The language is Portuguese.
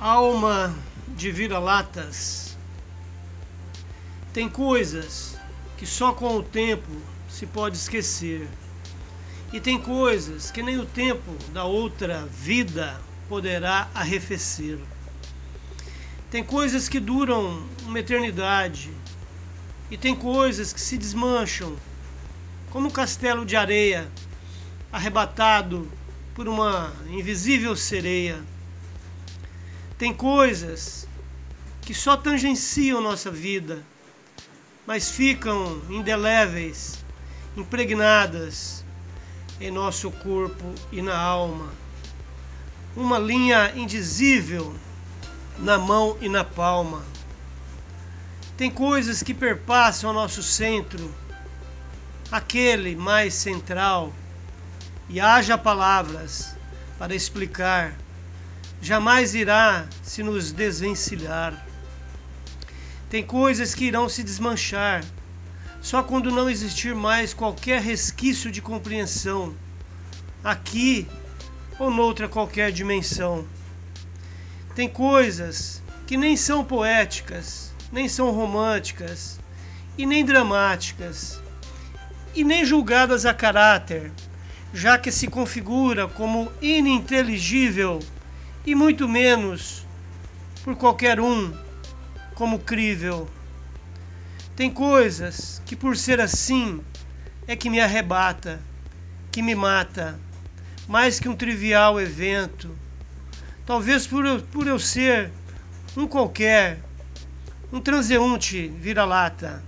Alma de vira-latas. Tem coisas que só com o tempo se pode esquecer. E tem coisas que nem o tempo da outra vida poderá arrefecer. Tem coisas que duram uma eternidade. E tem coisas que se desmancham, como um castelo de areia arrebatado por uma invisível sereia. Tem coisas que só tangenciam nossa vida, mas ficam indeléveis, impregnadas em nosso corpo e na alma. Uma linha indizível na mão e na palma. Tem coisas que perpassam o nosso centro, aquele mais central, e haja palavras para explicar jamais irá se nos desvencilhar. Tem coisas que irão se desmanchar só quando não existir mais qualquer resquício de compreensão, aqui ou noutra qualquer dimensão. Tem coisas que nem são poéticas, nem são românticas, e nem dramáticas, e nem julgadas a caráter, já que se configura como ininteligível e muito menos por qualquer um como crível. Tem coisas que, por ser assim, é que me arrebata, que me mata, mais que um trivial evento. Talvez por eu, por eu ser um qualquer, um transeunte vira-lata.